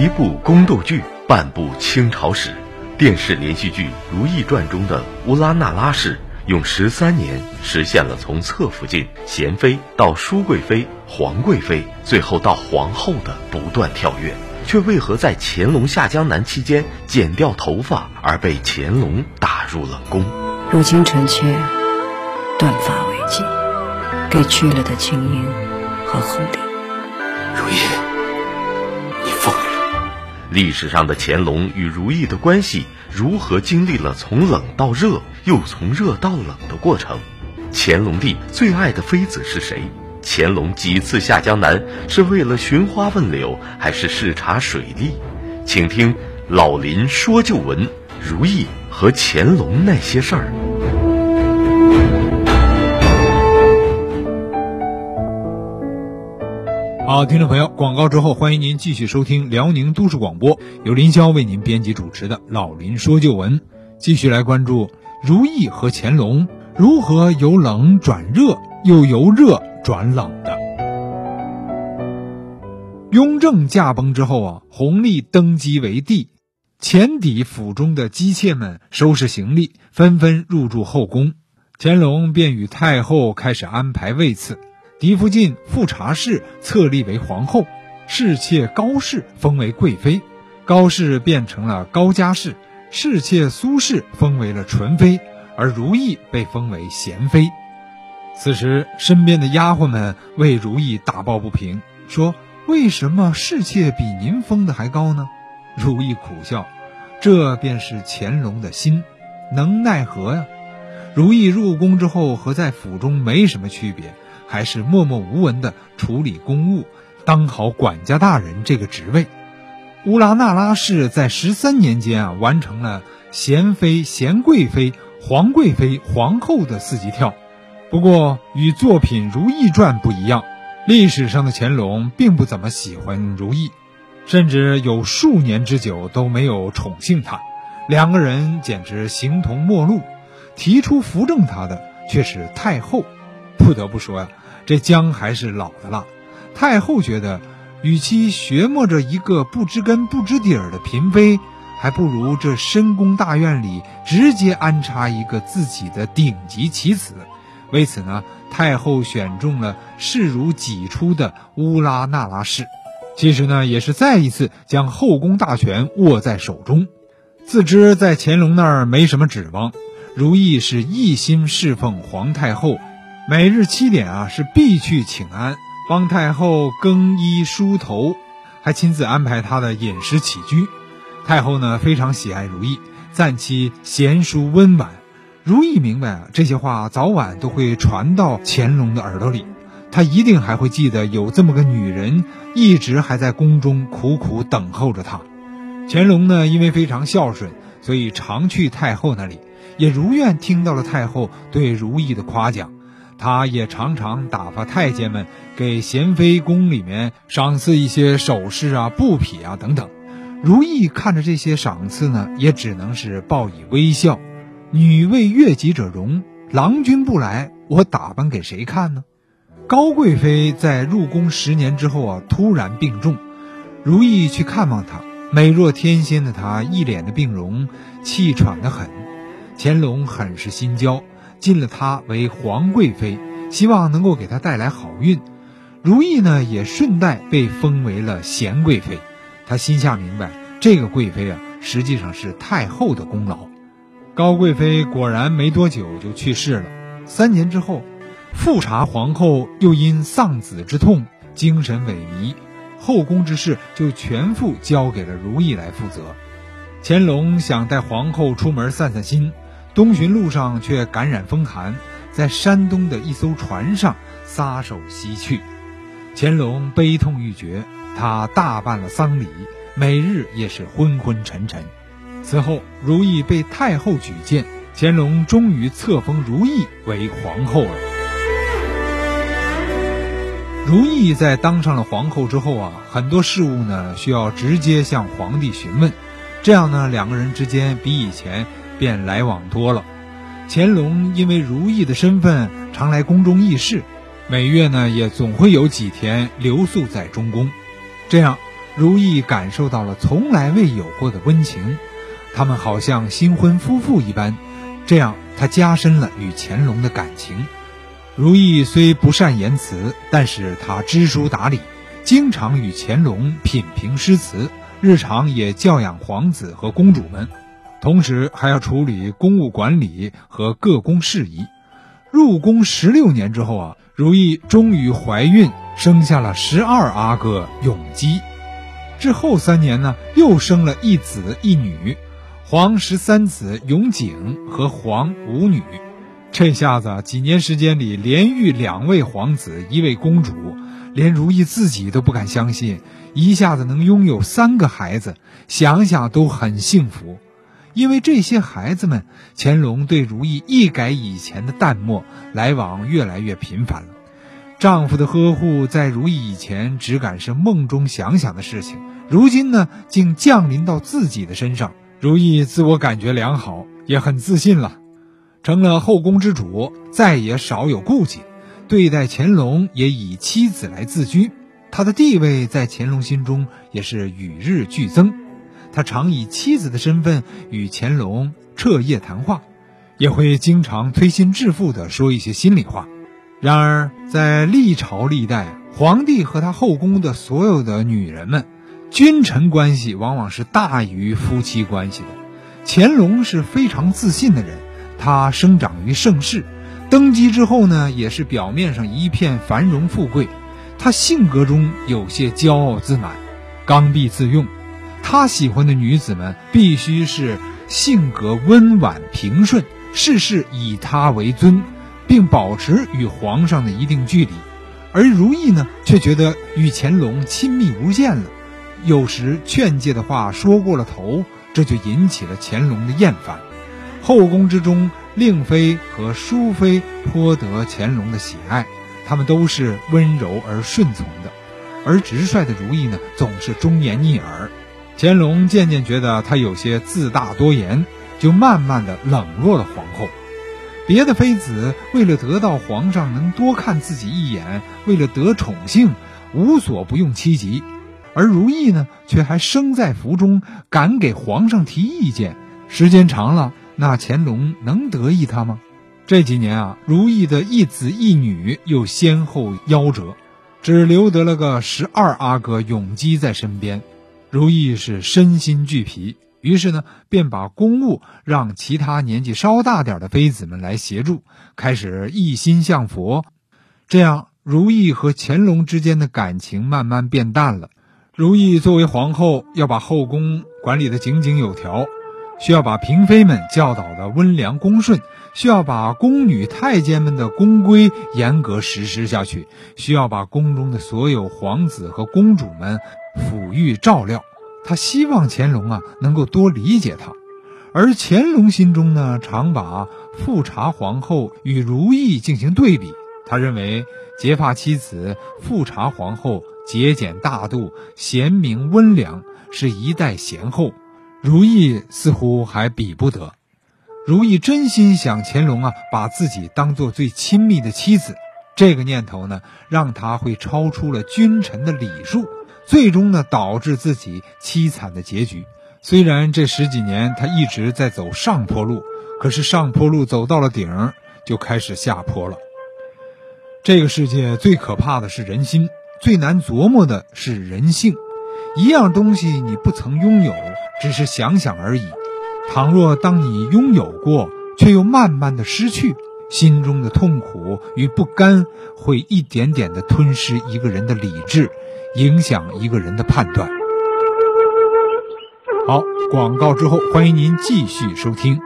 一部宫斗剧，半部清朝史。电视连续剧《如懿传》中的乌拉那拉氏，用十三年实现了从侧福晋贤妃到淑贵妃、皇贵妃，最后到皇后的不断跳跃，却为何在乾隆下江南期间剪掉头发而被乾隆打入冷宫？如今臣妾断发为祭，给去了的青樱和红莲。如懿。历史上的乾隆与如意的关系如何经历了从冷到热，又从热到冷的过程？乾隆帝最爱的妃子是谁？乾隆几次下江南是为了寻花问柳，还是视察水利？请听老林说旧闻：如意和乾隆那些事儿。好，听众朋友，广告之后，欢迎您继续收听辽宁都市广播，由林霄为您编辑主持的《老林说旧闻》，继续来关注如意和乾隆如何由冷转热，又由热转冷的。雍正驾崩之后啊，弘历登基为帝，前邸府中的姬妾们收拾行李，纷纷入住后宫，乾隆便与太后开始安排位次。嫡福晋富察氏册立为皇后，侍妾高氏封为贵妃，高氏变成了高家氏，侍妾苏氏封为了纯妃，而如意被封为贤妃。此时，身边的丫鬟们为如意打抱不平，说：“为什么侍妾比您封的还高呢？”如意苦笑：“这便是乾隆的心，能奈何呀？”如意入宫之后和在府中没什么区别。还是默默无闻地处理公务，当好管家大人这个职位。乌拉那拉氏在十三年间啊，完成了贤妃、贤贵妃、皇贵妃、皇后的四级跳。不过，与作品《如懿传》不一样，历史上的乾隆并不怎么喜欢如懿，甚至有数年之久都没有宠幸她。两个人简直形同陌路。提出扶正她的却是太后。不得不说呀。这姜还是老的辣。太后觉得，与其学摸着一个不知根不知底儿的嫔妃，还不如这深宫大院里直接安插一个自己的顶级棋子。为此呢，太后选中了视如己出的乌拉那拉氏。其实呢，也是再一次将后宫大权握在手中。自知在乾隆那儿没什么指望，如意是一心侍奉皇太后。每日七点啊，是必去请安，帮太后更衣梳头，还亲自安排她的饮食起居。太后呢非常喜爱如意，赞其贤淑温婉。如意明白啊，这些话早晚都会传到乾隆的耳朵里，他一定还会记得有这么个女人，一直还在宫中苦苦等候着他。乾隆呢，因为非常孝顺，所以常去太后那里，也如愿听到了太后对如意的夸奖。他也常常打发太监们给贤妃宫里面赏赐一些首饰啊、布匹啊等等。如意看着这些赏赐呢，也只能是报以微笑。女为悦己者容，郎君不来，我打扮给谁看呢？高贵妃在入宫十年之后啊，突然病重，如意去看望她，美若天仙的她一脸的病容，气喘得很。乾隆很是心焦。进了她为皇贵妃，希望能够给她带来好运。如意呢，也顺带被封为了贤贵妃。她心下明白，这个贵妃啊，实际上是太后的功劳。高贵妃果然没多久就去世了。三年之后，富察皇后又因丧子之痛，精神萎靡，后宫之事就全副交给了如意来负责。乾隆想带皇后出门散散心。东巡路上却感染风寒，在山东的一艘船上撒手西去。乾隆悲痛欲绝，他大办了丧礼，每日也是昏昏沉沉。此后，如意被太后举荐，乾隆终于册封如意为皇后了。如意在当上了皇后之后啊，很多事务呢需要直接向皇帝询问，这样呢两个人之间比以前。便来往多了。乾隆因为如意的身份常来宫中议事，每月呢也总会有几天留宿在中宫。这样，如意感受到了从来未有过的温情，他们好像新婚夫妇一般，这样他加深了与乾隆的感情。如意虽不善言辞，但是他知书达理，经常与乾隆品评诗词，日常也教养皇子和公主们，同时还要处理公务管理和各宫事宜。入宫十六年之后啊，如意终于怀孕，生下了十二阿哥永基。之后三年呢，又生了一子一女，皇十三子永景和皇五女。这下子几年时间里，连育两位皇子，一位公主，连如意自己都不敢相信，一下子能拥有三个孩子，想想都很幸福。因为这些孩子们，乾隆对如意一改以前的淡漠，来往越来越频繁了。丈夫的呵护，在如意以前只敢是梦中想想的事情，如今呢，竟降临到自己的身上。如意自我感觉良好，也很自信了，成了后宫之主，再也少有顾忌，对待乾隆也以妻子来自居。她的地位在乾隆心中也是与日俱增。他常以妻子的身份与乾隆彻夜谈话，也会经常推心置腹地说一些心里话。然而，在历朝历代，皇帝和他后宫的所有的女人们，君臣关系往往是大于夫妻关系的。乾隆是非常自信的人，他生长于盛世，登基之后呢，也是表面上一片繁荣富贵。他性格中有些骄傲自满，刚愎自用。他喜欢的女子们必须是性格温婉平顺，事事以他为尊，并保持与皇上的一定距离。而如意呢，却觉得与乾隆亲密无间了，有时劝诫的话说过了头，这就引起了乾隆的厌烦。后宫之中，令妃和淑妃颇得乾隆的喜爱，他们都是温柔而顺从的，而直率的如意呢，总是忠言逆耳。乾隆渐渐觉得他有些自大多言，就慢慢的冷落了皇后。别的妃子为了得到皇上能多看自己一眼，为了得宠幸，无所不用其极，而如意呢，却还生在福中，敢给皇上提意见。时间长了，那乾隆能得意他吗？这几年啊，如意的一子一女又先后夭折，只留得了个十二阿哥永基在身边。如意是身心俱疲，于是呢，便把公务让其他年纪稍大点的妃子们来协助，开始一心向佛。这样，如意和乾隆之间的感情慢慢变淡了。如意作为皇后，要把后宫管理的井井有条，需要把嫔妃们教导的温良恭顺，需要把宫女太监们的宫规严格实施下去，需要把宫中的所有皇子和公主们。抚育照料，他希望乾隆啊能够多理解他，而乾隆心中呢常把富察皇后与如意进行对比。他认为结发妻子富察皇后节俭大度、贤明温良，是一代贤后；如意似乎还比不得。如意真心想乾隆啊把自己当做最亲密的妻子，这个念头呢让他会超出了君臣的礼数。最终呢，导致自己凄惨的结局。虽然这十几年他一直在走上坡路，可是上坡路走到了顶，就开始下坡了。这个世界最可怕的是人心，最难琢磨的是人性。一样东西你不曾拥有，只是想想而已。倘若当你拥有过，却又慢慢的失去，心中的痛苦与不甘会一点点的吞噬一个人的理智。影响一个人的判断。好，广告之后，欢迎您继续收听。